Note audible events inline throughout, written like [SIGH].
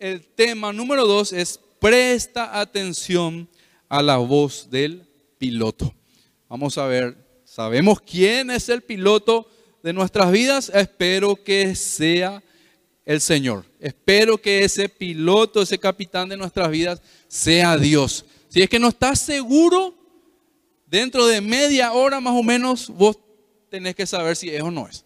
el tema número dos es presta atención a la voz del piloto. Vamos a ver, ¿sabemos quién es el piloto de nuestras vidas? Espero que sea el Señor. Espero que ese piloto, ese capitán de nuestras vidas sea Dios. Si es que no estás seguro, dentro de media hora más o menos, vos tenés que saber si es o no es.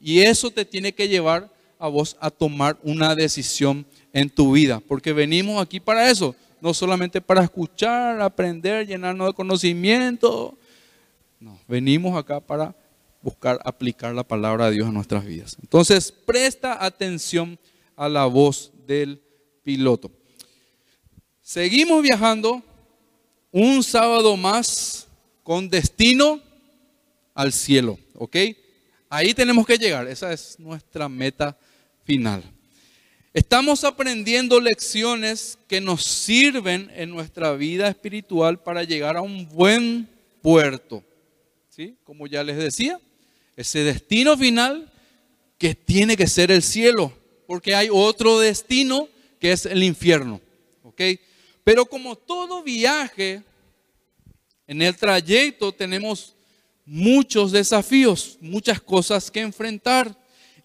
Y eso te tiene que llevar a vos a tomar una decisión en tu vida, porque venimos aquí para eso, no solamente para escuchar, aprender, llenarnos de conocimiento. No, venimos acá para buscar aplicar la palabra de Dios a nuestras vidas. Entonces, presta atención a la voz del piloto. Seguimos viajando un sábado más con destino al cielo, ¿ok? Ahí tenemos que llegar, esa es nuestra meta final. Estamos aprendiendo lecciones que nos sirven en nuestra vida espiritual para llegar a un buen puerto. ¿Sí? Como ya les decía, ese destino final que tiene que ser el cielo, porque hay otro destino que es el infierno. Pero como todo viaje, en el trayecto tenemos muchos desafíos, muchas cosas que enfrentar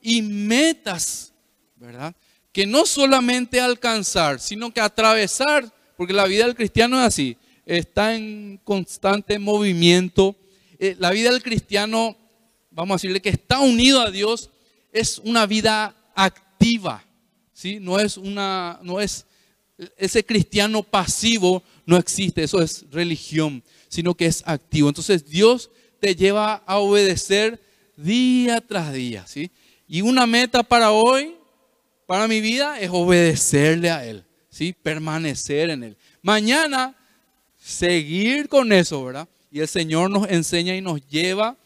y metas, ¿verdad? Que no solamente alcanzar, sino que atravesar, porque la vida del cristiano es así, está en constante movimiento. Eh, la vida del cristiano, vamos a decirle que está unido a Dios, es una vida activa, ¿sí? No es una, no es, ese cristiano pasivo no existe, eso es religión, sino que es activo. Entonces Dios te lleva a obedecer día tras día, ¿sí? Y una meta para hoy, para mi vida, es obedecerle a Él, ¿sí? Permanecer en Él. Mañana, seguir con eso, ¿verdad? Y el Señor nos enseña y nos lleva,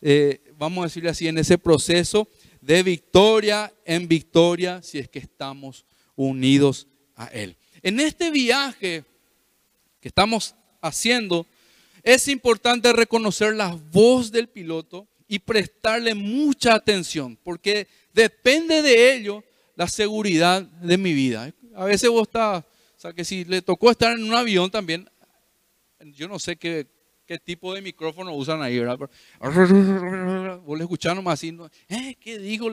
eh, vamos a decirle así, en ese proceso de victoria en victoria, si es que estamos unidos a Él. En este viaje que estamos haciendo, es importante reconocer la voz del piloto y prestarle mucha atención, porque depende de ello la seguridad de mi vida. A veces vos estás, o sea, que si le tocó estar en un avión también, yo no sé qué, qué tipo de micrófono usan ahí, ¿verdad? vos le escuchás nomás así, ¿eh? ¿qué dijo?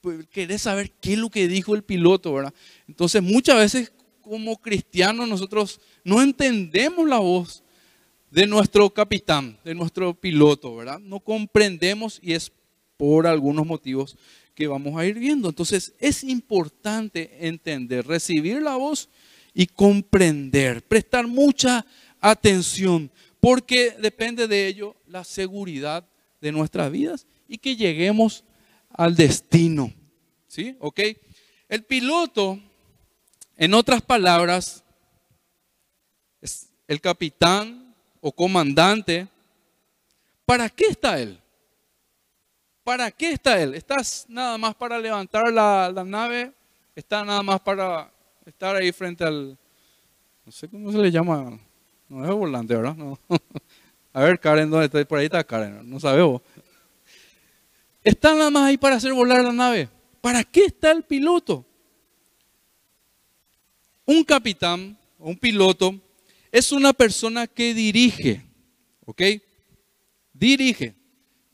Pues, Querés saber qué es lo que dijo el piloto, ¿verdad? Entonces muchas veces como cristianos nosotros no entendemos la voz de nuestro capitán, de nuestro piloto, ¿verdad? No comprendemos y es por algunos motivos que vamos a ir viendo. Entonces es importante entender, recibir la voz y comprender, prestar mucha atención, porque depende de ello la seguridad de nuestras vidas y que lleguemos al destino. ¿Sí? ¿Ok? El piloto, en otras palabras, es el capitán o comandante, ¿para qué está él? ¿Para qué está él? ¿Estás nada más para levantar la, nave? ¿Está nada más para estar ahí frente al... No sé cómo se le llama. No es volante, ¿verdad? No. [LAUGHS] A ver, Karen, ¿dónde está? Por ahí está Karen. No sabemos. ¿Está nada más ahí para hacer volar la nave? ¿Para qué está el piloto? Un capitán, un piloto, es una persona que dirige, ¿ok? Dirige,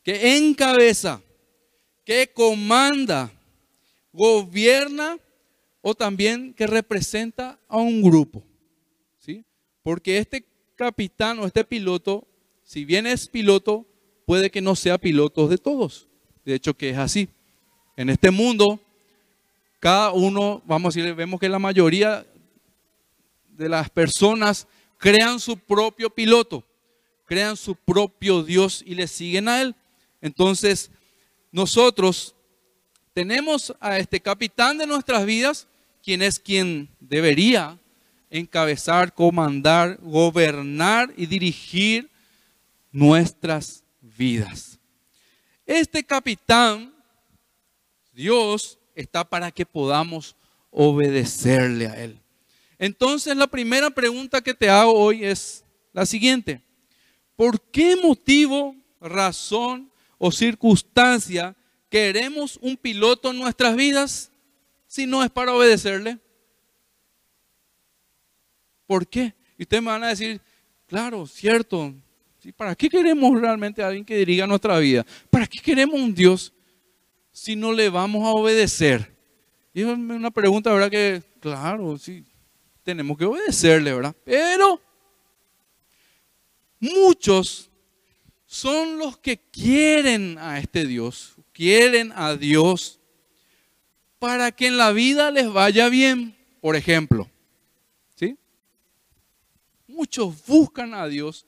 que encabeza, que comanda, gobierna o también que representa a un grupo, ¿sí? Porque este capitán o este piloto, si bien es piloto, puede que no sea piloto de todos. De hecho, que es así. En este mundo, cada uno, vamos a decir, vemos que la mayoría de las personas crean su propio piloto, crean su propio Dios y le siguen a Él. Entonces, nosotros tenemos a este capitán de nuestras vidas, quien es quien debería encabezar, comandar, gobernar y dirigir nuestras vidas. Este capitán, Dios, está para que podamos obedecerle a Él. Entonces la primera pregunta que te hago hoy es la siguiente. ¿Por qué motivo, razón o circunstancia queremos un piloto en nuestras vidas si no es para obedecerle? ¿Por qué? Y ustedes me van a decir, claro, cierto. ¿Para qué queremos realmente a alguien que dirija nuestra vida? ¿Para qué queremos un Dios si no le vamos a obedecer? Y es una pregunta, ¿verdad? Que, claro, sí, tenemos que obedecerle, ¿verdad? Pero muchos son los que quieren a este Dios, quieren a Dios para que en la vida les vaya bien, por ejemplo. ¿Sí? Muchos buscan a Dios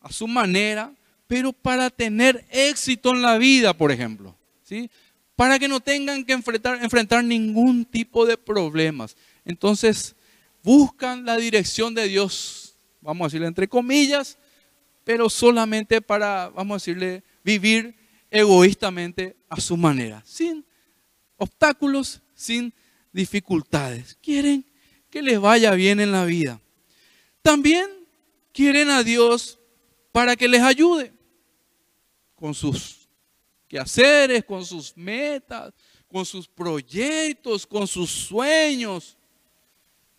a su manera, pero para tener éxito en la vida, por ejemplo. ¿Sí? Para que no tengan que enfrentar, enfrentar ningún tipo de problemas. Entonces, buscan la dirección de Dios, vamos a decirle entre comillas, pero solamente para, vamos a decirle, vivir egoístamente a su manera, sin obstáculos, sin dificultades. Quieren que les vaya bien en la vida. También quieren a Dios para que les ayude con sus quehaceres, con sus metas, con sus proyectos, con sus sueños.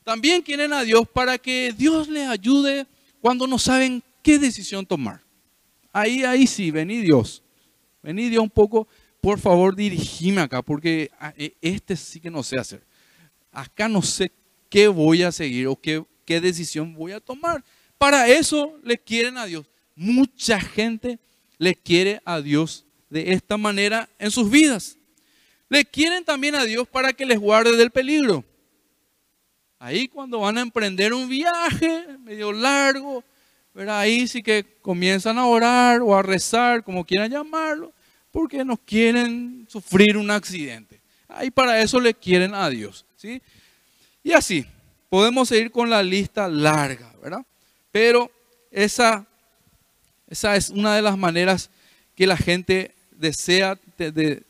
También quieren a Dios para que Dios les ayude cuando no saben qué decisión tomar. Ahí, ahí sí, vení Dios. Vení Dios un poco, por favor dirigime acá, porque ah, e, este sí que no sé hacer. Acá no sé qué voy a seguir o qué, qué decisión voy a tomar. Para eso le quieren a Dios. Mucha gente le quiere a Dios de esta manera en sus vidas. Le quieren también a Dios para que les guarde del peligro. Ahí cuando van a emprender un viaje medio largo, ahí sí que comienzan a orar o a rezar, como quieran llamarlo, porque no quieren sufrir un accidente. Ahí para eso le quieren a Dios. ¿sí? Y así, podemos seguir con la lista larga, ¿verdad? Pero esa, esa es una de las maneras que la gente desea de,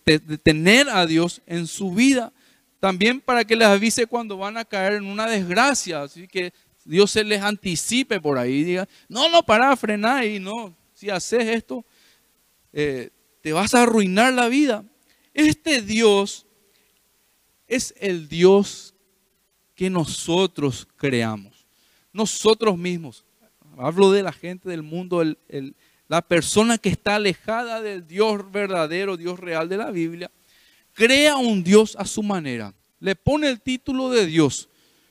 tener a Dios en su vida. También para que les avise cuando van a caer en una desgracia. Así que Dios se les anticipe por ahí y diga, no, no, para, frenar y no, si haces esto, eh, te vas a arruinar la vida. Este Dios es el Dios que nosotros creamos, nosotros mismos. Hablo de la gente del mundo, la persona que está alejada del Dios verdadero, Dios real de la Biblia, crea un Dios a su manera, le pone el título de Dios,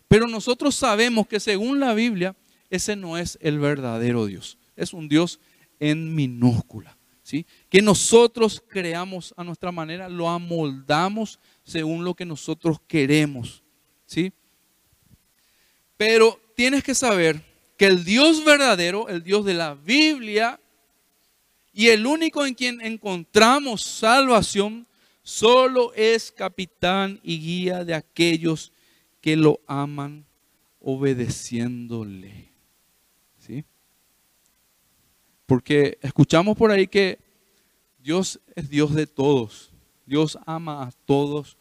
pero nosotros sabemos que según la Biblia, ese no es el verdadero Dios. Es un Dios en minúscula. ¿sí? Que nosotros creamos a nuestra manera, lo amoldamos según lo que nosotros queremos. ¿sí? Pero tienes que saber que el Dios verdadero, el Dios de la Biblia, y el único en quien encontramos salvación, solo es capitán y guía de aquellos que lo aman obedeciéndole. ¿Sí? Porque escuchamos por ahí que Dios es Dios de todos. Dios ama a todos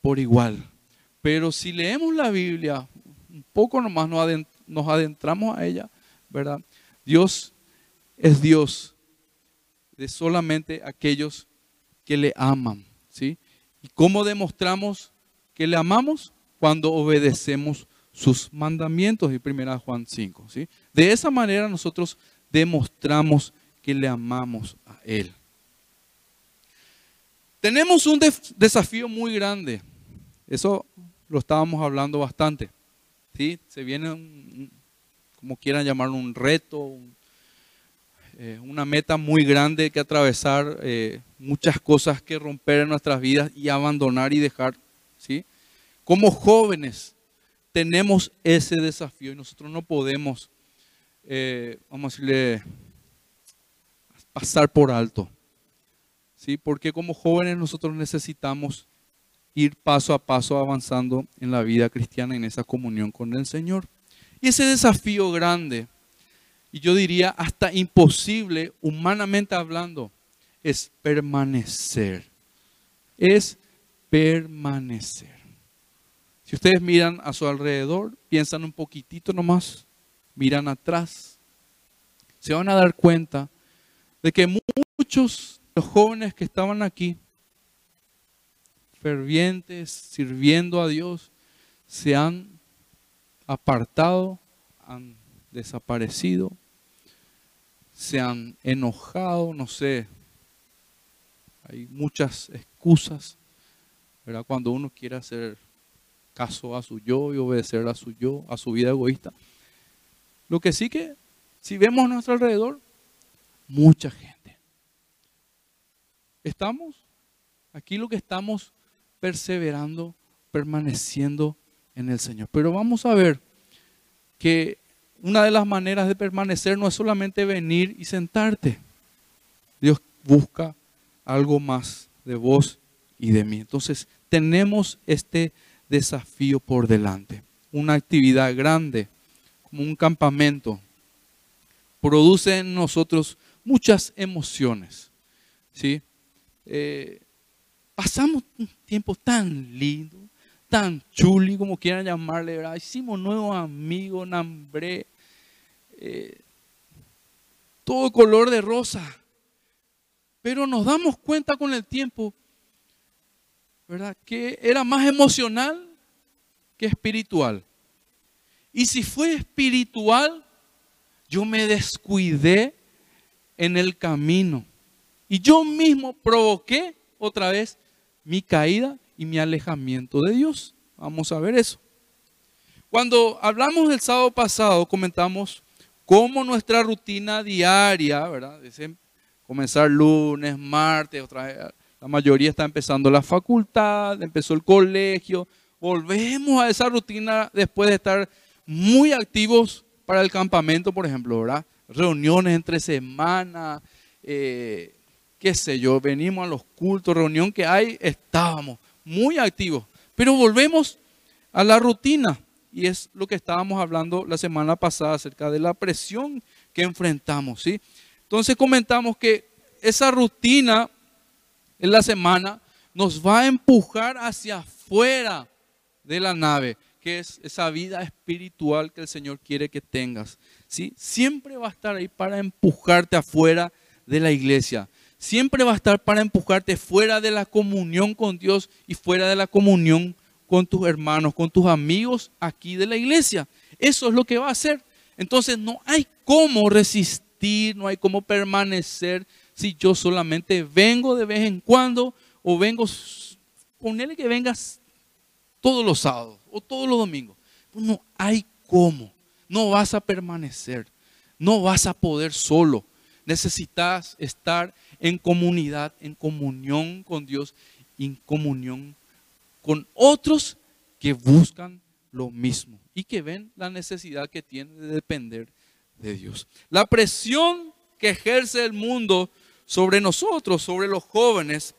por igual. Pero si leemos la Biblia, un poco nomás nos adentramos a ella, ¿verdad? Dios es Dios de solamente aquellos que le aman, ¿sí? ¿Y cómo demostramos que le amamos? Cuando obedecemos sus mandamientos, y 1 Juan 5. ¿sí? De esa manera nosotros demostramos que le amamos a Él. Tenemos un desafío muy grande. Eso lo estábamos hablando bastante. ¿sí? Se viene, como quieran llamarlo, un reto, eh, una meta muy grande que atravesar, eh, muchas cosas que romper en nuestras vidas y abandonar y dejar. ¿sí? Como jóvenes tenemos ese desafío y nosotros no podemos, eh, vamos a decirle, pasar por alto. ¿sí? Porque como jóvenes nosotros necesitamos ir paso a paso avanzando en la vida cristiana, en esa comunión con el Señor. Y ese desafío grande, y yo diría hasta imposible, humanamente hablando, es permanecer. Es permanecer. Si ustedes miran a su alrededor, piensan un poquitito nomás, miran atrás, se van a dar cuenta de que muchos de los jóvenes que estaban aquí, fervientes, sirviendo a Dios, se han apartado han desaparecido, se han enojado, no sé. Hay muchas excusas, ¿verdad? Cuando uno quiere hacer caso a su yo y obedecer a su yo, a su vida egoísta. Lo que sí que, si vemos a nuestro alrededor, mucha gente. Estamos, aquí lo que estamos perseverando, permaneciendo en el Señor. Pero vamos a ver que una de las maneras de permanecer no es solamente venir y sentarte. Dios busca algo más de vos y de mí. Entonces, tenemos este desafío por delante. Una actividad grande, como un campamento, produce en nosotros muchas emociones. ¿sí? Eh, pasamos un tiempo tan lindo, tan chuli, como quieran llamarle, ¿verdad? Hicimos nuevos amigos, nambré, eh, todo color de rosa. Pero nos damos cuenta con el tiempo, ¿verdad? Que era más emocional que espiritual. Y si fue espiritual, yo me descuidé en el camino. Y yo mismo provoqué otra vez mi caída y mi alejamiento de Dios. Vamos a ver eso. Cuando hablamos del sábado pasado, comentamos cómo nuestra rutina diaria, ¿verdad? comenzar lunes, martes, otra vez, la mayoría está empezando la facultad, empezó el colegio. Volvemos a esa rutina después de estar muy activos para el campamento, por ejemplo, ¿verdad? Reuniones entre semanas, eh, qué sé yo, venimos a los cultos, reunión que hay, estábamos muy activos. Pero volvemos a la rutina y es lo que estábamos hablando la semana pasada acerca de la presión que enfrentamos, ¿sí? Entonces comentamos que esa rutina en la semana nos va a empujar hacia afuera de la nave, que es esa vida espiritual que el Señor quiere que tengas. ¿sí? Siempre va a estar ahí para empujarte afuera de la iglesia siempre va a estar para empujarte fuera de la comunión con Dios y fuera de la comunión con tus hermanos, con tus amigos aquí de la iglesia. Eso es lo que va a hacer. Entonces no hay cómo resistir, no hay cómo permanecer si yo solamente vengo de vez en cuando o vengo, ponele que vengas todos los sábados o todos los domingos. Pues no hay cómo. No vas a permanecer. No vas a poder solo. Necesitas estar en comunidad, en comunión con Dios, en comunión con otros que buscan lo mismo y que ven la necesidad que tienen de depender de Dios. La presión que ejerce el mundo sobre nosotros, sobre los jóvenes,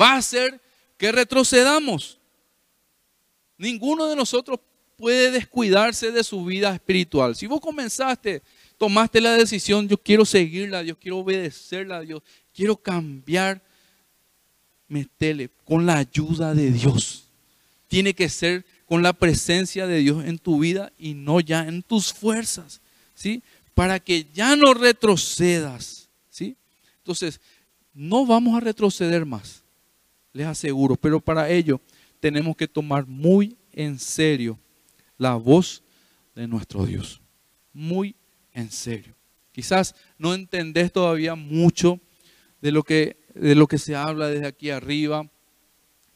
va a hacer que retrocedamos. Ninguno de nosotros puede descuidarse de su vida espiritual. Si vos comenzaste tomaste la decisión, yo quiero seguirla Dios, quiero obedecerla a Dios, quiero cambiar, metele con la ayuda de Dios. Tiene que ser con la presencia de Dios en tu vida y no ya en tus fuerzas, ¿sí? Para que ya no retrocedas. Entonces, no vamos a retroceder más, les aseguro, pero para ello tenemos que tomar muy en serio la voz de nuestro Dios. Muy en serio. Quizás no entendés todavía mucho de lo que, de lo que se habla desde aquí arriba.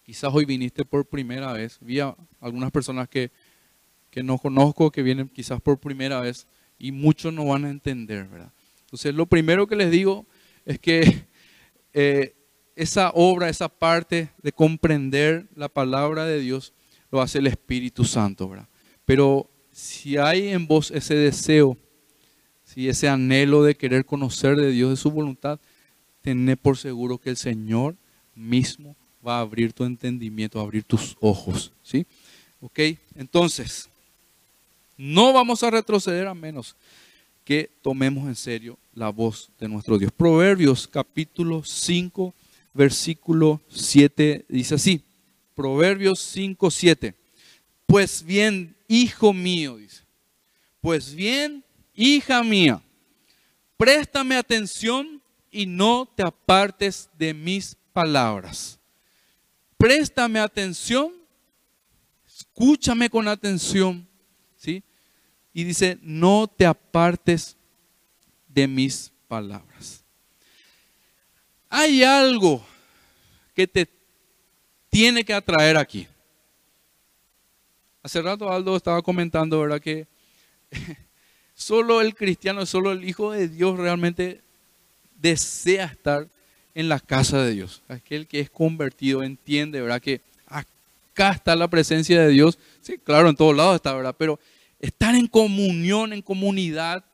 Quizás hoy viniste por primera vez. Vi a algunas personas que, que no conozco que vienen quizás por primera vez y muchos no van a entender, ¿verdad? Entonces, lo primero que les digo es que eh, esa obra, esa parte de comprender la palabra de Dios, lo hace el Espíritu Santo, ¿verdad? Pero si hay en vos ese deseo si ese anhelo de querer conocer de Dios, de su voluntad, tené por seguro que el Señor mismo va a abrir tu entendimiento, a abrir tus ojos. ¿Sí? Ok, entonces, no vamos a retroceder a menos que tomemos en serio la voz de nuestro Dios. Proverbios capítulo 5, versículo 7 dice así. Proverbios 5, 7. Pues bien, hijo mío, dice. Pues bien, hija mía, préstame atención y no te apartes de mis palabras. Préstame atención, escúchame con atención, ¿sí? y dice, no te apartes de mis palabras. Hay algo que te tiene que atraer aquí. Hace rato Aldo estaba comentando, ¿verdad? Que [LAUGHS] solo el cristiano, solo el Hijo de Dios realmente desea estar en la casa de Dios. Aquel que es convertido entiende, ¿verdad? Que acá está la presencia de Dios. Sí, claro, en todos lados está, ¿verdad? Pero estar en comunión, en comunidad,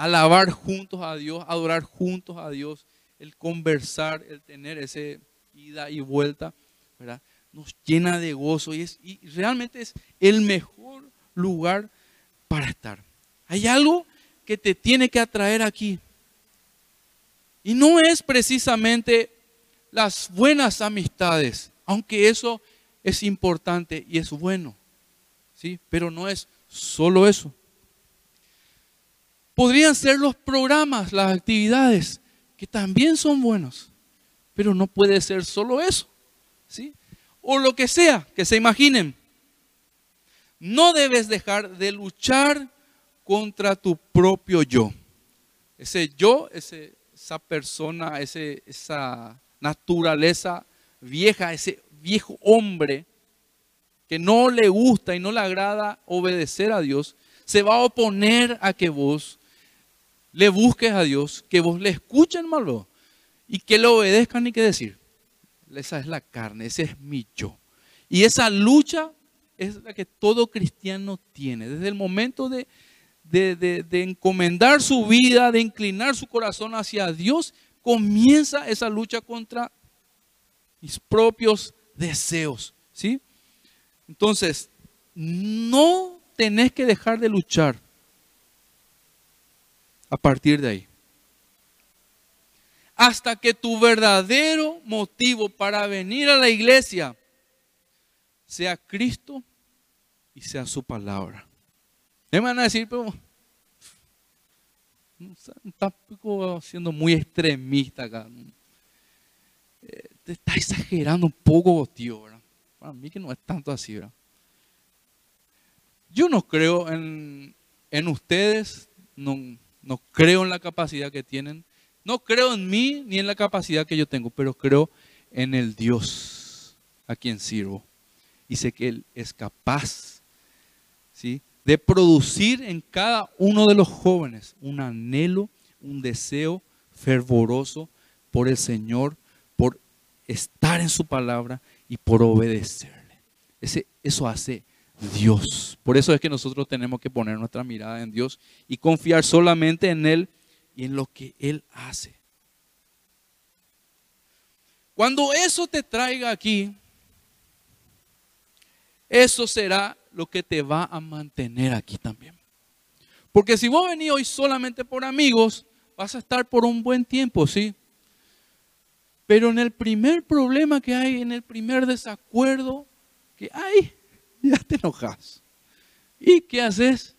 alabar juntos a Dios, adorar juntos a Dios, el conversar, el tener ese ida y vuelta, ¿verdad? Nos llena de gozo y, es, y realmente es el mejor lugar para estar. Hay algo que te tiene que atraer aquí. Y no es precisamente las buenas amistades, aunque eso es importante y es bueno, ¿sí? Pero no es solo eso. Podrían ser los programas, las actividades, que también son buenos, pero no puede ser solo eso, ¿sí? O lo que sea, que se imaginen. No debes dejar de luchar contra tu propio yo. Ese yo, ese esa persona, ese, esa naturaleza vieja, ese viejo hombre que no le gusta y no le agrada obedecer a Dios, se va a oponer a que vos le busques a Dios, que vos le escuchen malo y que le obedezcan y que decir. Esa es la carne, ese es mi yo. Y esa lucha es la que todo cristiano tiene. Desde el momento de, de, encomendar su vida, de inclinar su corazón hacia Dios, comienza esa lucha contra mis propios deseos. ¿sí? Entonces, no tenés que dejar de luchar a partir de ahí. Hasta que tu verdadero motivo para venir a la iglesia sea Cristo y sea su palabra. Me van a decir, pero está siendo muy extremista acá. Eh, te está exagerando un poco, tío, ¿verdad? Para mí que no es tanto así, ¿verdad? Yo no creo en, ustedes, no, no creo en la capacidad que tienen, no creo en mí ni en la capacidad que yo tengo, pero creo en el Dios a quien sirvo. Y sé que Él es capaz, ¿sí? de producir en cada uno de los jóvenes un anhelo, un deseo fervoroso por el Señor, por estar en su palabra y por obedecerle. Ese, eso hace Dios. Por eso es que nosotros tenemos que poner nuestra mirada en Dios y confiar solamente en Él y en lo que Él hace. Cuando eso te traiga aquí, eso será lo que te va a mantener aquí también. Porque si vos venís hoy solamente por amigos, vas a estar por un buen tiempo, ¿sí? Pero en el primer problema que hay, en el primer desacuerdo que hay, [LAUGHS] ya te enojas. ¿Y qué haces?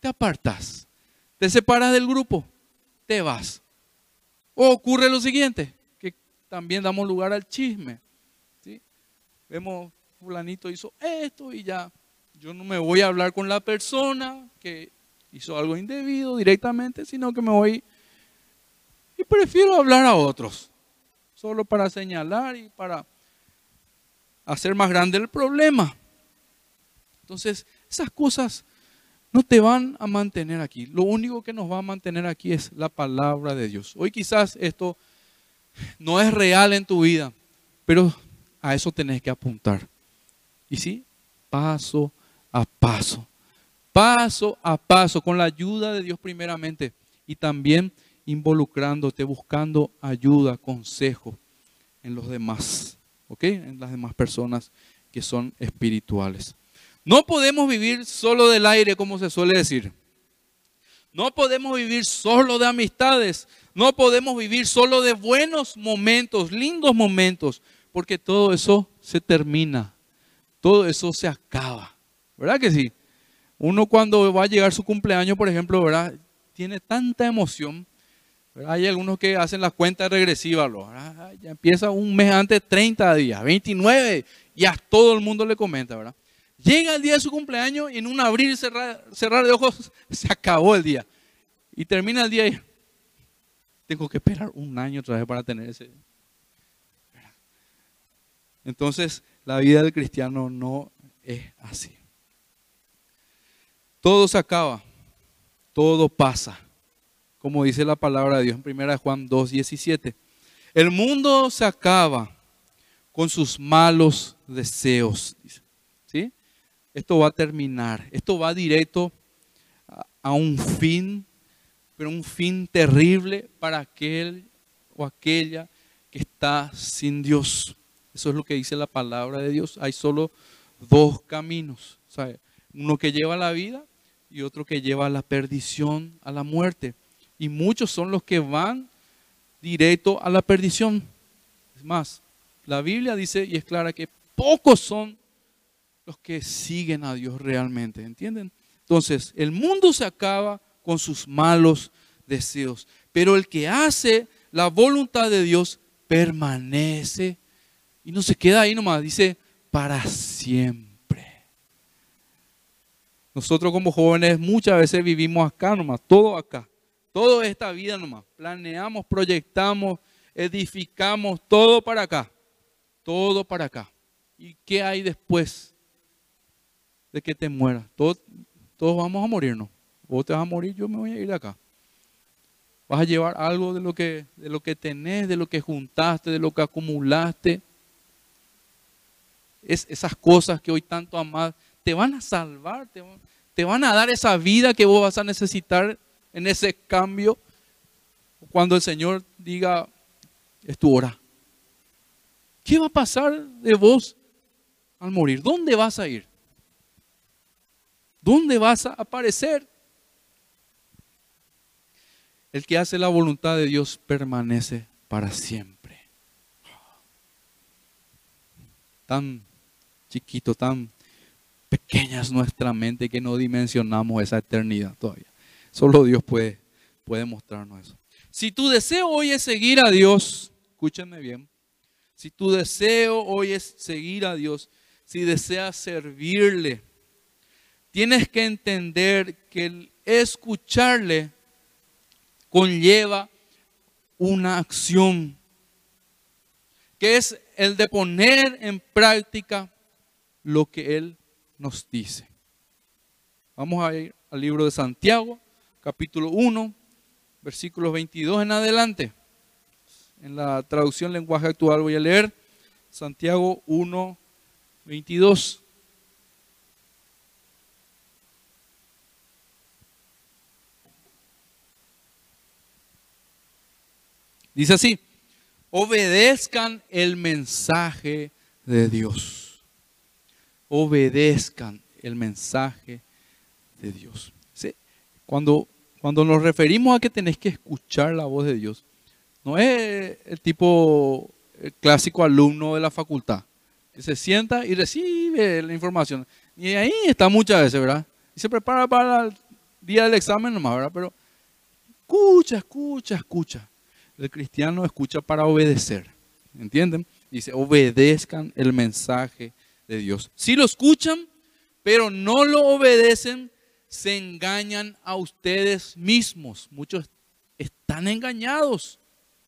Te apartas. Te separas del grupo. Te vas. O ocurre lo siguiente, que también damos lugar al chisme. Vemos fulanito hizo esto y ya. Yo no me voy a hablar con la persona que hizo algo indebido directamente, sino que me voy y prefiero hablar a otros, solo para señalar y para hacer más grande el problema. Entonces, esas cosas no te van a mantener aquí. Lo único que nos va a mantener aquí es la palabra de Dios. Hoy quizás esto no es real en tu vida, pero a eso tenés que apuntar. Y sí, paso a paso, paso a paso, con la ayuda de Dios primeramente y también involucrándote, buscando ayuda, consejo en los demás, ¿ok? En las demás personas que son espirituales. No podemos vivir solo del aire, como se suele decir. No podemos vivir solo de amistades. No podemos vivir solo de buenos momentos, lindos momentos, porque todo eso se termina todo eso se acaba. ¿Verdad que sí? Uno cuando va a llegar su cumpleaños, por ejemplo, ¿verdad? Tiene tanta emoción. Hay algunos que hacen la cuenta regresiva, Ya empieza un mes antes, 30 días, 29, y a todo el mundo le comenta, ¿verdad? Llega el día de su cumpleaños y en un abrir y cerrar, cerrar de ojos [LAUGHS] se acabó el día. Y termina el día y tengo que esperar un año otra vez para tener ese. Entonces, la vida del cristiano no es así. Todo se acaba, todo pasa, como dice la palabra de Dios en 1 Juan 2, 17. El mundo se acaba con sus malos deseos. ¿sí? Esto va a terminar, esto va directo a un fin, pero un fin terrible para aquel o aquella que está sin Dios. Eso es lo que dice la palabra de Dios. Hay solo dos caminos. Uno que lleva a la vida y otro que lleva a la perdición, a la muerte. Y muchos son los que van directo a la perdición. Es más, la Biblia dice y es clara que pocos son los que siguen a Dios realmente. ¿Entienden? Entonces, el mundo se acaba con sus malos deseos. Pero el que hace la voluntad de Dios permanece y no se queda ahí nomás, dice, para siempre. Nosotros como jóvenes muchas veces vivimos acá nomás, todo acá, toda esta vida nomás. Planeamos, proyectamos, edificamos, todo para acá, todo para acá. ¿Y qué hay después de que te mueras? Todos, todos vamos a morirnos. Vos te vas a morir, yo me voy a ir acá. Vas a llevar algo de lo que, de lo que tenés, de lo que juntaste, de lo que acumulaste es, esas cosas que hoy tanto amas, te van a salvar, te van a dar esa vida que vos vas a necesitar en ese cambio cuando el Señor diga, es tu hora. ¿Qué va a pasar de vos al morir? ¿Dónde vas a ir? ¿Dónde vas a aparecer? El que hace la voluntad de Dios permanece para siempre. Tan chiquito, tan pequeña es nuestra mente que no dimensionamos esa eternidad todavía. Solo Dios puede, puede mostrarnos eso. Si tu deseo hoy es seguir a Dios, escúchenme bien, si tu deseo hoy es seguir a Dios, si deseas servirle, tienes que entender que el escucharle conlleva una acción, que es el de poner en práctica lo que Él nos dice. Vamos a ir al libro de Santiago, capítulo 1, versículos 22 en adelante. En la traducción lenguaje actual voy a leer Santiago 1, 22. Dice así, obedezcan el mensaje de Dios obedezcan el mensaje de Dios. Cuando, cuando nos referimos a que tenés que escuchar la voz de Dios, no es el tipo clásico alumno de la facultad, que se sienta y recibe la información. Y ahí está muchas veces, ¿verdad? Y se prepara para el día del examen nomás, ¿verdad? Pero escucha, escucha, escucha. El cristiano escucha para obedecer. ¿Entienden? Dice, obedezcan el mensaje de Dios. Si lo escuchan, pero no lo obedecen, se engañan a ustedes mismos. Muchos están engañados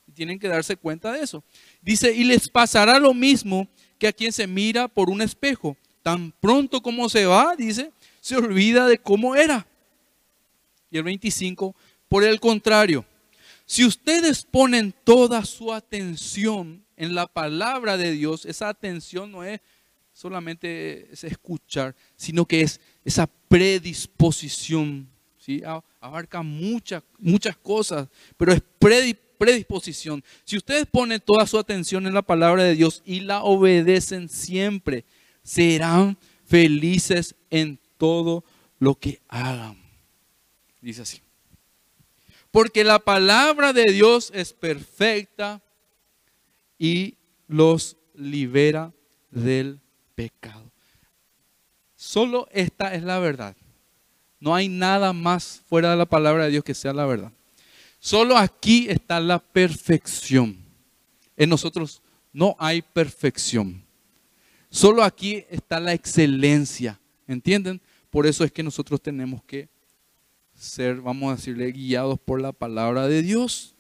y tienen que darse cuenta de eso. Dice, y les pasará lo mismo que a quien se mira por un espejo. Tan pronto como se va, dice, se olvida de cómo era. Y el 25, por el contrario, si ustedes ponen toda su atención en la palabra de Dios, esa atención no es solamente es escuchar, sino que es esa predisposición. ¿sí? Abarca muchas, muchas cosas, pero es predisposición. Si ustedes ponen toda su atención en la palabra de Dios y la obedecen siempre, serán felices en todo lo que hagan. Dice así. Porque la palabra de Dios es perfecta y los libera del pecado. Solo esta es la verdad. No hay nada más fuera de la palabra de Dios que sea la verdad. Solo aquí está la perfección. En nosotros no hay perfección. Solo aquí está la excelencia, ¿entienden? Por eso es que nosotros tenemos que ser, vamos a decirle, guiados por la palabra de Dios.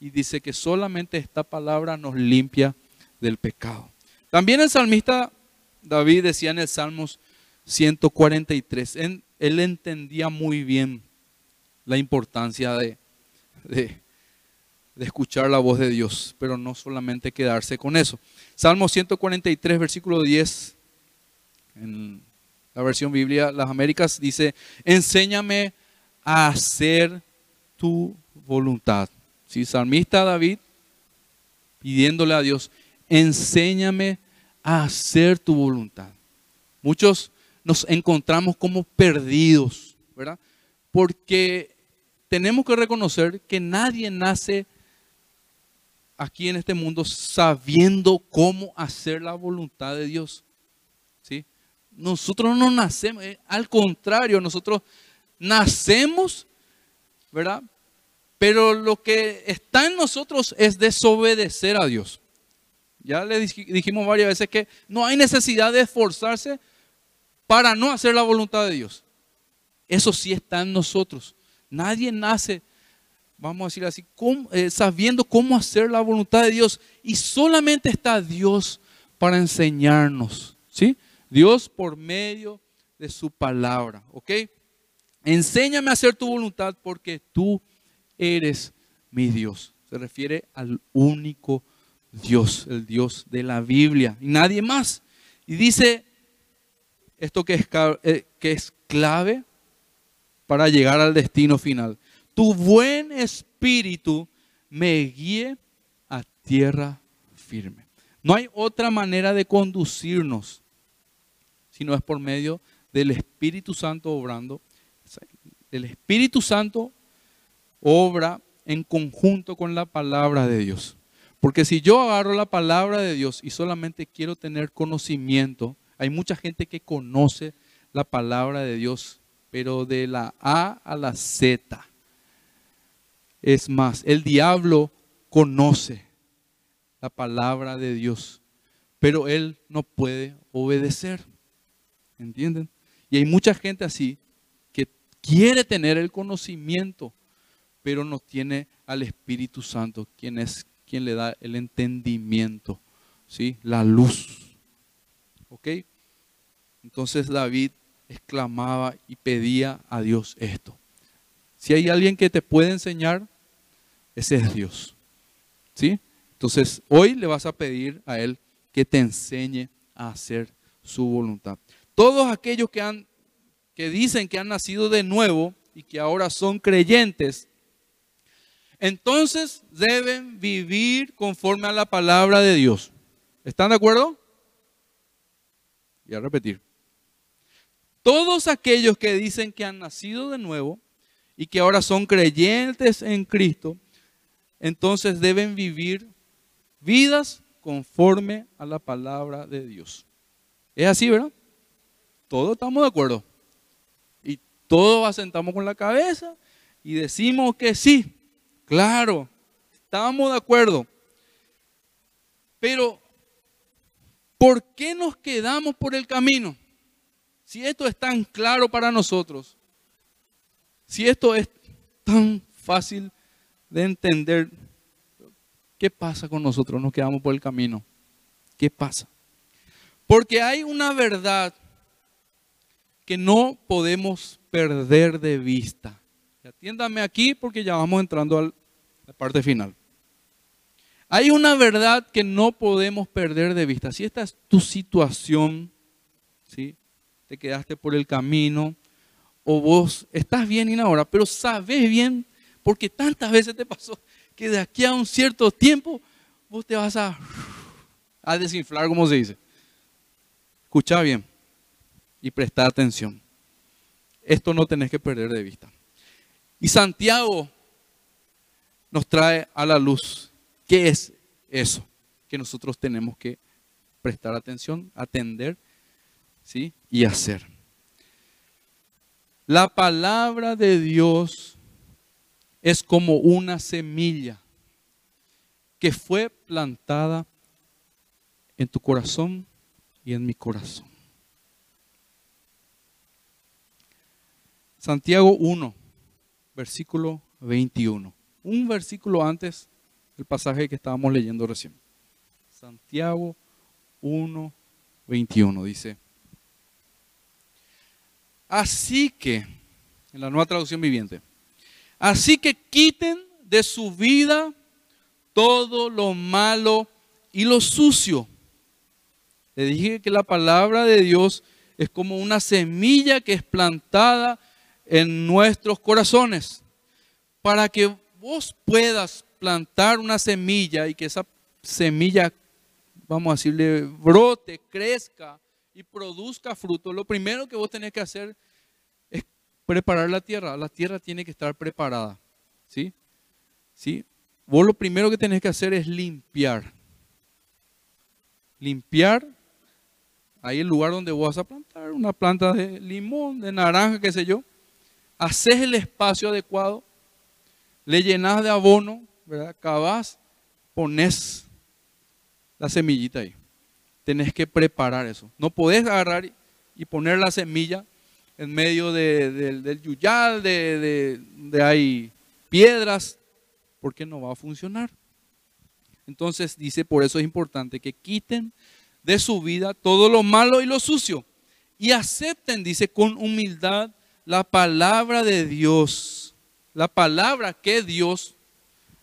Y dice que solamente esta palabra nos limpia del pecado. También el salmista David decía en el Salmos 143, él entendía muy bien la importancia de, escuchar la voz de Dios, pero no solamente quedarse con eso. Salmo 143, versículo 10, en la versión Biblia, las Américas, dice, enséñame a hacer tu voluntad. Si salmista David pidiéndole a Dios, enséñame a hacer tu voluntad. Muchos nos encontramos como perdidos, ¿verdad? Porque tenemos que reconocer que nadie nace aquí en este mundo sabiendo cómo hacer la voluntad de Dios. ¿sí? Nosotros no nacemos, eh, al contrario, nosotros nacemos, ¿verdad? Pero lo que está en nosotros es desobedecer a Dios. Ya le dijimos varias veces que no hay necesidad de esforzarse para no hacer la voluntad de Dios. Eso sí está en nosotros. Nadie nace, vamos a decir así, eh, sabiendo cómo hacer la voluntad de Dios. Y solamente está Dios para enseñarnos. ¿sí? Dios por medio de su palabra. ¿Ok? Enséñame a hacer tu voluntad porque tú eres mi Dios. Se refiere al único Dios, el Dios de la Biblia, y nadie más. Y dice esto que es, eh, que es clave para llegar al destino final. Tu buen espíritu me guíe a tierra firme. No hay otra manera de conducirnos si no es por medio del Espíritu Santo obrando. El Espíritu Santo obra en conjunto con la palabra de Dios. Porque si yo agarro la palabra de Dios y solamente quiero tener conocimiento, hay mucha gente que conoce la palabra de Dios, pero de la A a la Z. Es más, el diablo conoce la palabra de Dios, pero él no puede obedecer. ¿Entienden? Y hay mucha gente así que quiere tener el conocimiento, pero no tiene al Espíritu Santo, quien es quien le da el entendimiento, ¿sí? La luz. ¿Ok? Entonces David exclamaba y pedía a Dios esto. Si hay alguien que te puede enseñar, ese es Dios. ¿Sí? Entonces, hoy le vas a pedir a Él que te enseñe a hacer su voluntad. Todos aquellos que, han, que dicen que han nacido de nuevo y que ahora son creyentes, entonces deben vivir conforme a la palabra de Dios. ¿Están de acuerdo? Y a repetir. Todos aquellos que dicen que han nacido de nuevo y que ahora son creyentes en Cristo, entonces deben vivir vidas conforme a la palabra de Dios. Es así, ¿verdad? Todos estamos de acuerdo. Y todos asentamos con la cabeza y decimos que sí. Claro, estábamos de acuerdo. Pero, ¿por qué nos quedamos por el camino? Si esto es tan claro para nosotros, si esto es tan fácil de entender, ¿qué pasa con nosotros? Nos quedamos por el camino. ¿Qué pasa? Porque hay una verdad que no podemos perder de vista. Atiéndame aquí porque ya vamos entrando al la parte final. Hay una verdad que no podemos perder de vista. Si esta es tu situación, ¿sí? Te quedaste por el camino, o vos estás bien y ahora, pero sabes bien, porque tantas veces te pasó, que de aquí a un cierto tiempo vos te vas a, a desinflar, como se dice. Escucha bien y presta atención. Esto no tenés que perder de vista. Y Santiago nos trae a la luz. ¿Qué es eso? Que nosotros tenemos que prestar atención, atender y hacer. La palabra de Dios es como una semilla que fue plantada en tu corazón y en mi corazón. Santiago 1, versículo 21. Un versículo antes del pasaje que estábamos leyendo recién. Santiago 1, 21 dice. Así que, en la nueva traducción viviente, así que quiten de su vida todo lo malo y lo sucio. Le dije que la palabra de Dios es como una semilla que es plantada en nuestros corazones. Para que vos puedas plantar una semilla y que esa semilla, vamos a decirle, brote, crezca y produzca fruto, lo primero que vos tenés que hacer es preparar la tierra. La tierra tiene que estar preparada. ¿Sí? ¿Sí? Vos lo primero que tenés que hacer es limpiar. Limpiar ahí el lugar donde vos vas a plantar una planta de limón, de naranja, qué sé yo. Haces el espacio adecuado, le llenas de abono, ¿verdad? Cavás, pones la semillita ahí. Tenés que preparar eso. No podés agarrar y poner la semilla en medio del yuyal, de, de hay piedras, porque no va a funcionar. Entonces dice, por eso es importante que quiten de su vida todo lo malo y lo sucio y acepten, dice, con humildad la palabra de Dios, la palabra que Dios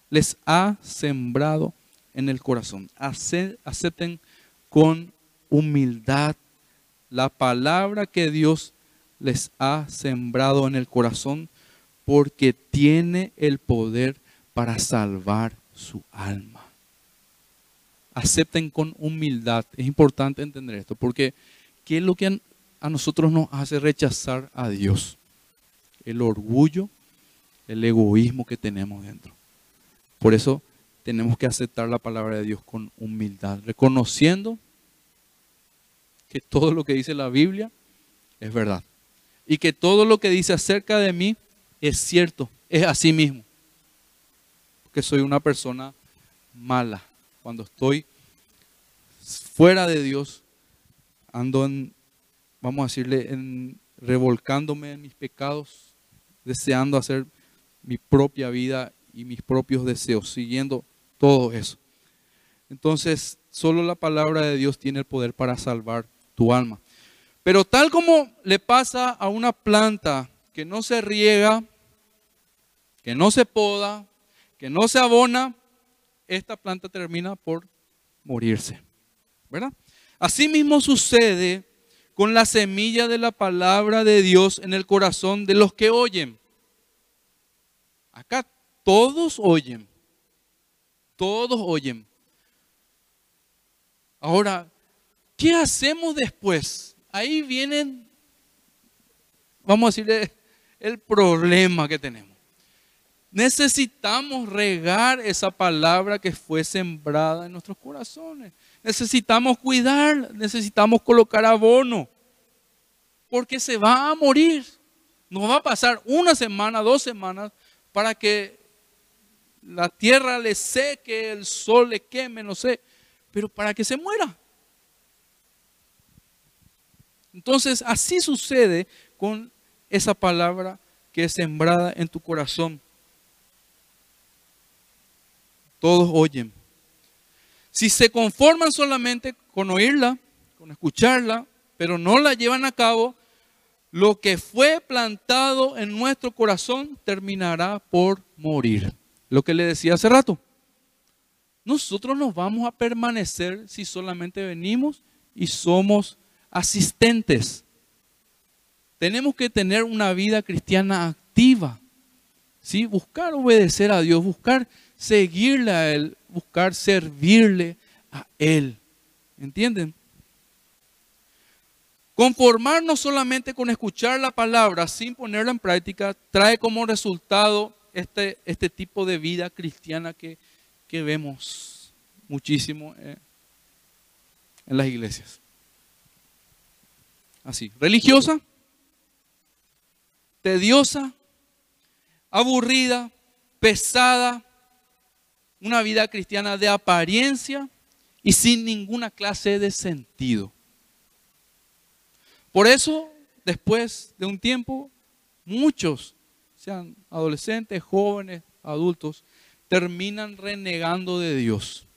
les ha sembrado en el corazón. Acepten con humildad la palabra que Dios les ha sembrado en el corazón porque tiene el poder para salvar su alma. Acepten con humildad. Es importante entender esto porque ¿qué es lo que a nosotros nos hace rechazar a Dios? El orgullo, el egoísmo que tenemos dentro. Por eso tenemos que aceptar la palabra de Dios con humildad, reconociendo que todo lo que dice la Biblia es verdad. Y que todo lo que dice acerca de mí es cierto, es así mismo. Que soy una persona mala. Cuando estoy fuera de Dios, ando en, vamos a decirle, en revolcándome en mis pecados, deseando hacer mi propia vida y mis propios deseos, siguiendo todo eso. Entonces, solo la palabra de Dios tiene el poder para salvar tu alma. Pero tal como le pasa a una planta que no se riega, que no se poda, que no se abona, esta planta termina por morirse. ¿Verdad? Así mismo sucede con la semilla de la palabra de Dios en el corazón de los que oyen. Acá todos oyen. Todos oyen. Ahora, ¿qué hacemos después? Ahí viene, vamos a decirle, el problema que tenemos. Necesitamos regar esa palabra que fue sembrada en nuestros corazones. Necesitamos cuidar, necesitamos colocar abono, porque se va a morir. No va a pasar una semana, dos semanas para que la tierra le seque, el sol le queme, no sé, pero para que se muera. Entonces, así sucede con esa palabra que es sembrada en tu corazón. Todos oyen. Si se conforman solamente con oírla, con escucharla, pero no la llevan a cabo, lo que fue plantado en nuestro corazón terminará por morir. Lo que le decía hace rato. Nosotros nos vamos a permanecer si solamente venimos y somos asistentes. Tenemos que tener una vida cristiana activa. ¿sí? Buscar obedecer a Dios, buscar seguirle a Él, buscar servirle a Él. ¿Entienden? Conformarnos solamente con escuchar la palabra sin ponerla en práctica trae como resultado este, este tipo de vida cristiana que, vemos muchísimo eh, en las iglesias. Así, religiosa, tediosa, aburrida, pesada, una vida cristiana de apariencia y sin ninguna clase de sentido. Por eso, después de un tiempo, muchos, sean adolescentes, jóvenes, adultos, terminan renegando de Dios.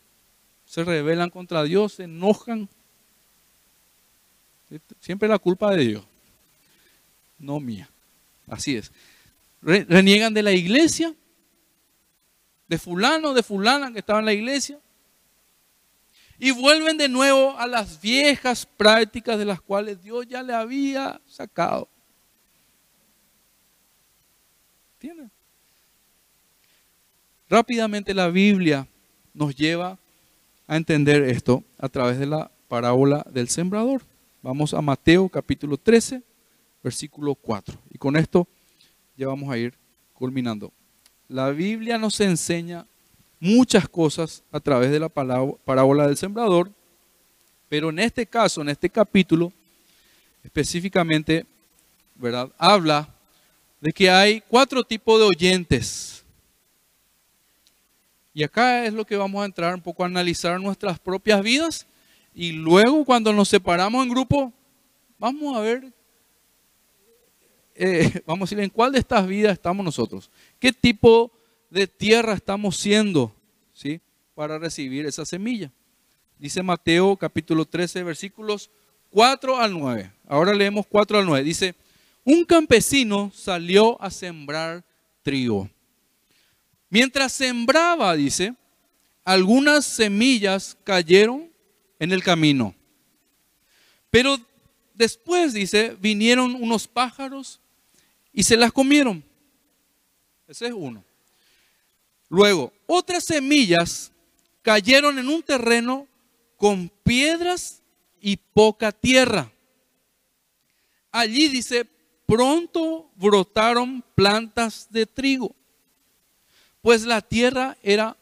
Se rebelan contra Dios, se enojan. Siempre la culpa de Dios, no mía. Así es. Reniegan de la iglesia, de fulano, de fulana que estaba en la iglesia, y vuelven de nuevo a las viejas prácticas de las cuales Dios ya le había sacado. ¿Entienden? Rápidamente la Biblia nos lleva a entender esto a través de la parábola del sembrador. Vamos a Mateo capítulo 13, versículo 4. Y con esto ya vamos a ir culminando. La Biblia nos enseña muchas cosas a través de la parábola del sembrador, pero en este caso, en este capítulo, específicamente, ¿verdad? Habla de que hay cuatro tipos de oyentes. Y acá es lo que vamos a entrar un poco a analizar nuestras propias vidas y luego cuando nos separamos en grupo, vamos a ver eh, [LAUGHS] vamos a decir, ¿en cuál de estas vidas estamos nosotros? ¿Qué tipo de tierra estamos siendo ¿sí? para recibir esa semilla? Dice Mateo capítulo 13, versículos 4 al 9. Ahora leemos 4 al 9. Dice, un campesino salió a sembrar trigo. Mientras sembraba, dice, algunas semillas cayeron en el camino. Pero después, dice, vinieron unos pájaros y se las comieron. Ese es uno. Luego, otras semillas cayeron en un terreno con piedras y poca tierra. Allí dice, pronto brotaron plantas de trigo, pues la tierra era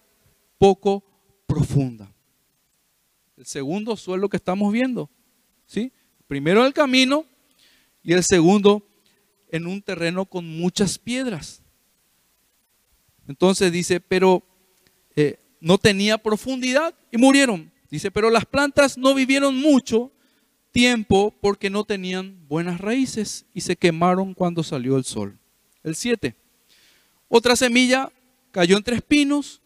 poco profunda. El segundo suelo que estamos viendo, ¿sí? Primero el camino y el segundo en un terreno con muchas piedras. Entonces dice, pero eh, no tenía profundidad y murieron. Dice, pero las plantas no vivieron mucho tiempo porque no tenían buenas raíces y se quemaron cuando salió el sol. El 7. Otra semilla cayó entre espinos.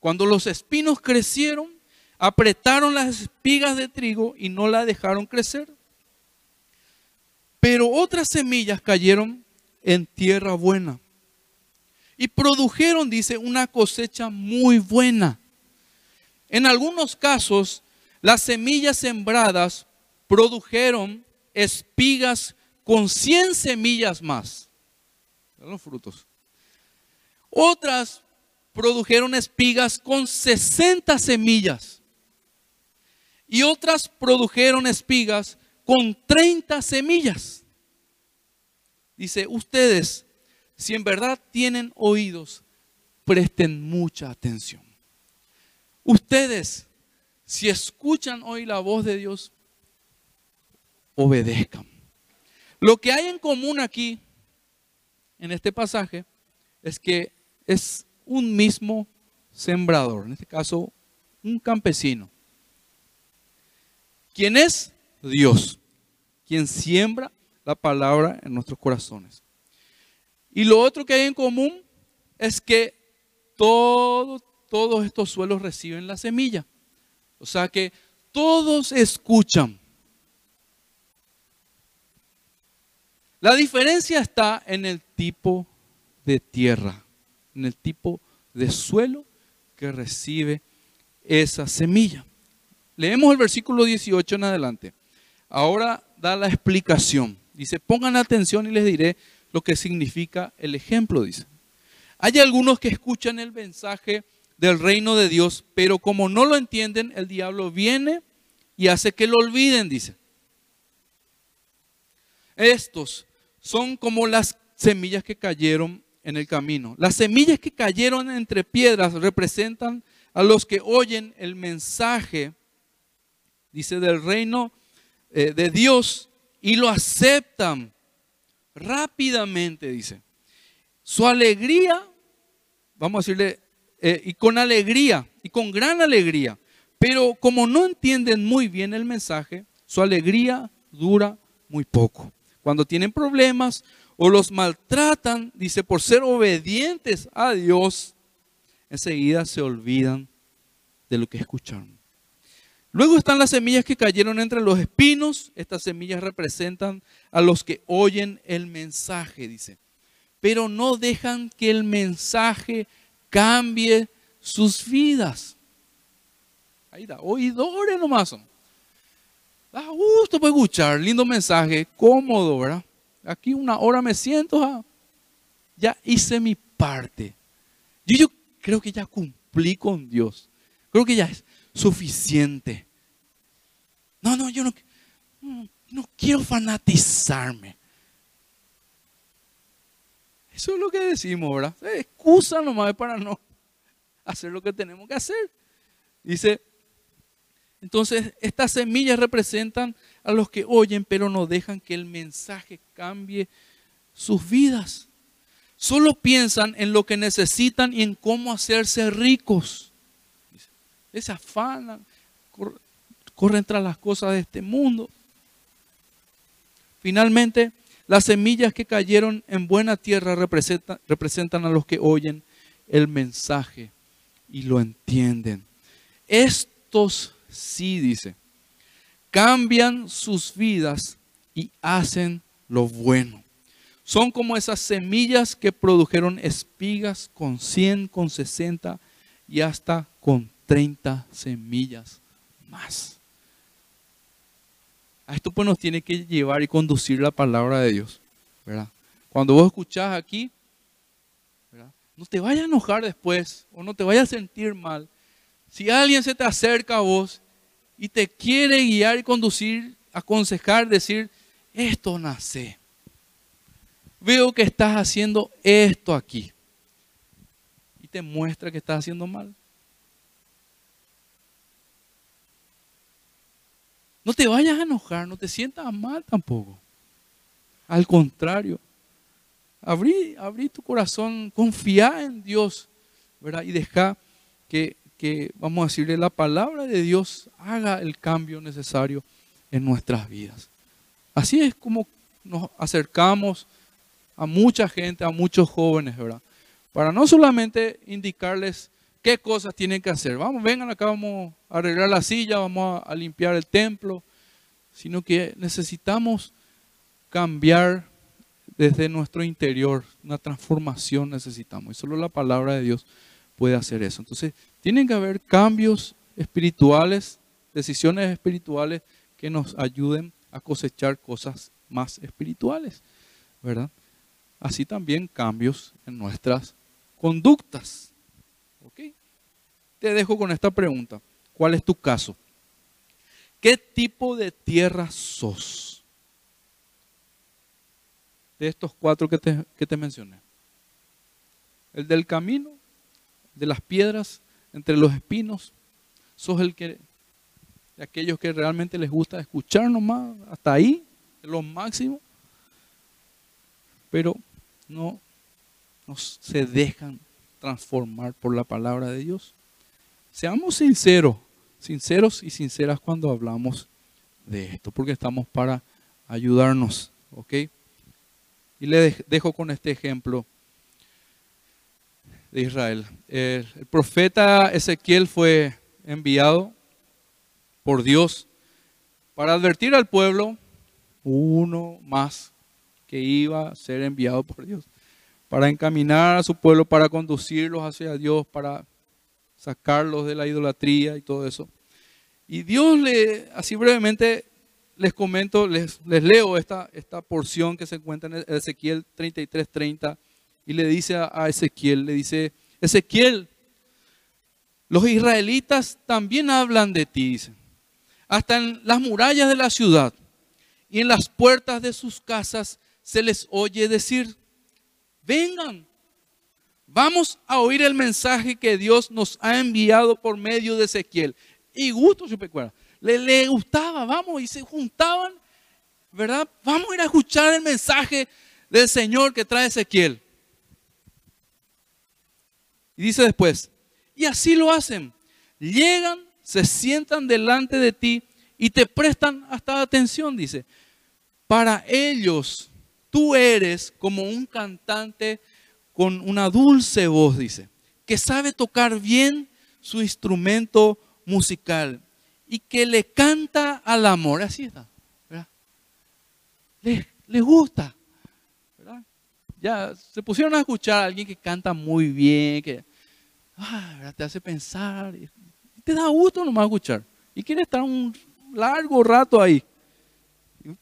Cuando los espinos crecieron, apretaron las espigas de trigo y no la dejaron crecer. Pero otras semillas cayeron en tierra buena y produjeron, dice, una cosecha muy buena. En algunos casos, las semillas sembradas produjeron espigas con 100 semillas más. Los frutos. Otras produjeron espigas con 60 semillas. Y otras produjeron espigas con 30 semillas. Dice, ustedes, si en verdad tienen oídos, presten mucha atención. Ustedes, si escuchan hoy la voz de Dios, obedezcan. Lo que hay en común aquí, en este pasaje, es que es un mismo sembrador, en este caso, un campesino. ¿Quién es? Dios, quien siembra la palabra en nuestros corazones. Y lo otro que hay en común es que todos estos suelos reciben la semilla. O sea que todos escuchan. La diferencia está en el tipo de tierra, en el tipo de suelo que recibe esa semilla. Leemos el versículo 18 en adelante. Ahora da la explicación. Dice, pongan atención y les diré lo que significa el ejemplo, dice. Hay algunos que escuchan el mensaje del reino de Dios, pero como no lo entienden, el diablo viene y hace que lo olviden, dice. Estos son como las semillas que cayeron en el camino. Las semillas que cayeron entre piedras representan a los que oyen el mensaje, dice, del reino eh, de Dios y lo aceptan rápidamente, dice. Su alegría, vamos a decirle, eh, y con alegría, y con gran alegría, pero como no entienden muy bien el mensaje, su alegría dura muy poco. Cuando tienen problemas o los maltratan, dice, por ser obedientes a Dios, enseguida se olvidan de lo que escucharon. Luego están las semillas que cayeron entre los espinos. Estas semillas representan a los que oyen el mensaje, dice. Pero no dejan que el mensaje cambie sus vidas. Ahí da, oidores nomás son. Da gusto para escuchar, lindo mensaje, cómodo, ¿verdad? Aquí una hora me siento, ah, ya hice mi parte. Yo, yo creo que ya cumplí con Dios. Creo que ya es suficiente. No, no, yo no, no, quiero fanatizarme. Eso es lo que decimos, ¿verdad? excusa nomás para no hacer lo que tenemos que hacer. Dice, entonces estas semillas representan a los que oyen, pero no dejan que el mensaje cambie sus vidas. Solo piensan en lo que necesitan y en cómo hacerse ricos. Se afanan, corren tras las cosas de este mundo. Finalmente, las semillas que cayeron en buena tierra representan, representan a los que oyen el mensaje y lo entienden. Estos sí, dice, cambian sus vidas y hacen lo bueno. Son como esas semillas que produjeron espigas con 100, con 60 y hasta con 30 semillas más. A esto pues nos tiene que llevar y conducir la palabra de Dios, ¿verdad? Cuando vos escuchás aquí, no te vayas a enojar después o no te vayas a sentir mal. Si alguien se te acerca a vos y te quiere guiar y conducir, aconsejar, decir, esto nace. Veo que estás haciendo esto aquí. Y te muestra que estás haciendo mal. No te vayas a enojar, no te sientas mal tampoco. Al contrario, abrí, tu corazón, confía en Dios, ¿verdad? Y deja que, que, vamos a decirle, la palabra de Dios haga el cambio necesario en nuestras vidas. Así es como nos acercamos a mucha gente, a muchos jóvenes, ¿verdad? Para no solamente indicarles qué cosas tienen que hacer. Vamos, vengan acá, vamos a arreglar la silla, vamos a, limpiar el templo, sino que necesitamos cambiar desde nuestro interior, una transformación necesitamos. Y solo la palabra de Dios puede hacer eso. Entonces, tienen que haber cambios espirituales, decisiones espirituales que nos ayuden a cosechar cosas más espirituales, ¿verdad? Así también cambios en nuestras conductas. Te dejo con esta pregunta. ¿Cuál es tu caso? ¿Qué tipo de tierra sos? De estos cuatro que te, que te mencioné. El del camino, de las piedras, entre los espinos. Sos el que, de aquellos que realmente les gusta escuchar nomás, hasta ahí, lo máximo. Pero no, no se dejan transformar por la palabra de Dios. Seamos sinceros, sinceros y sinceras cuando hablamos de esto, porque estamos para ayudarnos, ¿ok? Y le dejo con este ejemplo de Israel. El, el profeta Ezequiel fue enviado por Dios para advertir al pueblo, uno más que iba a ser enviado por Dios, para encaminar a su pueblo, para conducirlos hacia Dios, para sacarlos de la idolatría y todo eso. Y Dios le, así brevemente les comento, les, les leo esta, esta porción que se encuentra en Ezequiel 33, 30, y le dice a, Ezequiel, le dice, Ezequiel, los israelitas también hablan de ti, dice, hasta en las murallas de la ciudad y en las puertas de sus casas se les oye decir, vengan, Vamos a oír el mensaje que Dios nos ha enviado por medio de Ezequiel. Y gusto su pecuara. Le, le gustaba, vamos, y se juntaban, ¿verdad? Vamos a ir a escuchar el mensaje del Señor que trae Ezequiel. Y dice después, y así lo hacen. Llegan, se sientan delante de ti y te prestan hasta atención, dice. Para ellos, tú eres como un cantante con una dulce voz, dice, que sabe tocar bien su instrumento musical y que le canta al amor. Así está. ¿verdad? Les, gusta. Ya se pusieron a escuchar a alguien que canta muy bien, que ah, te hace pensar. Te da gusto nomás escuchar. Y quiere estar un largo rato ahí.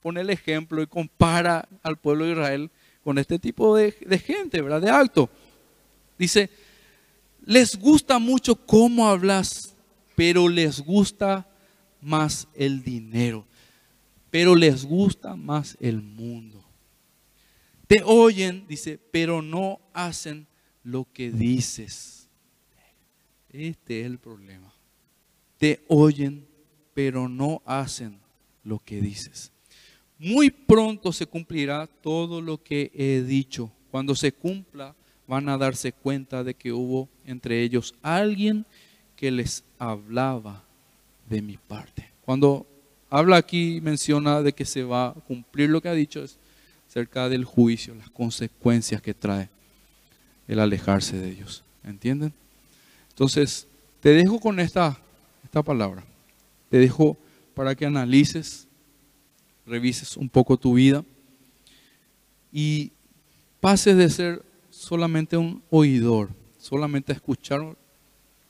Pone el ejemplo y compara al pueblo de Israel con este tipo de, de gente, ¿verdad? De alto. Dice, les gusta mucho cómo hablas, pero les gusta más el dinero, pero les gusta más el mundo. Te oyen, dice, pero no hacen lo que dices. Este es el problema. Te oyen, pero no hacen lo que dices. Muy pronto se cumplirá todo lo que he dicho. Cuando se cumpla, van a darse cuenta de que hubo entre ellos alguien que les hablaba de mi parte. Cuando habla aquí, menciona de que se va a cumplir lo que ha dicho, es cerca del juicio, las consecuencias que trae el alejarse de Dios. ¿Entienden? Entonces, te dejo con esta, esta palabra. Te dejo para que analices, revises un poco tu vida y pases de ser solamente un oidor, solamente a escuchar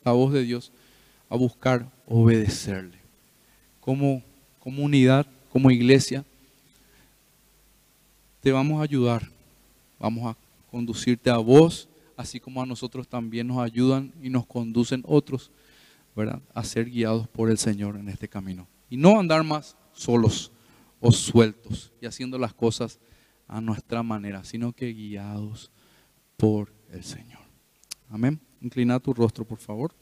la voz de Dios, a buscar obedecerle. Como comunidad, como iglesia, te vamos a ayudar, vamos a conducirte a vos, así como a nosotros también nos ayudan y nos conducen otros, ¿verdad? A ser guiados por el Señor en este camino. Y no andar más solos o sueltos y haciendo las cosas a nuestra manera, sino que guiados por el Señor. Amén. Inclina tu rostro, por favor.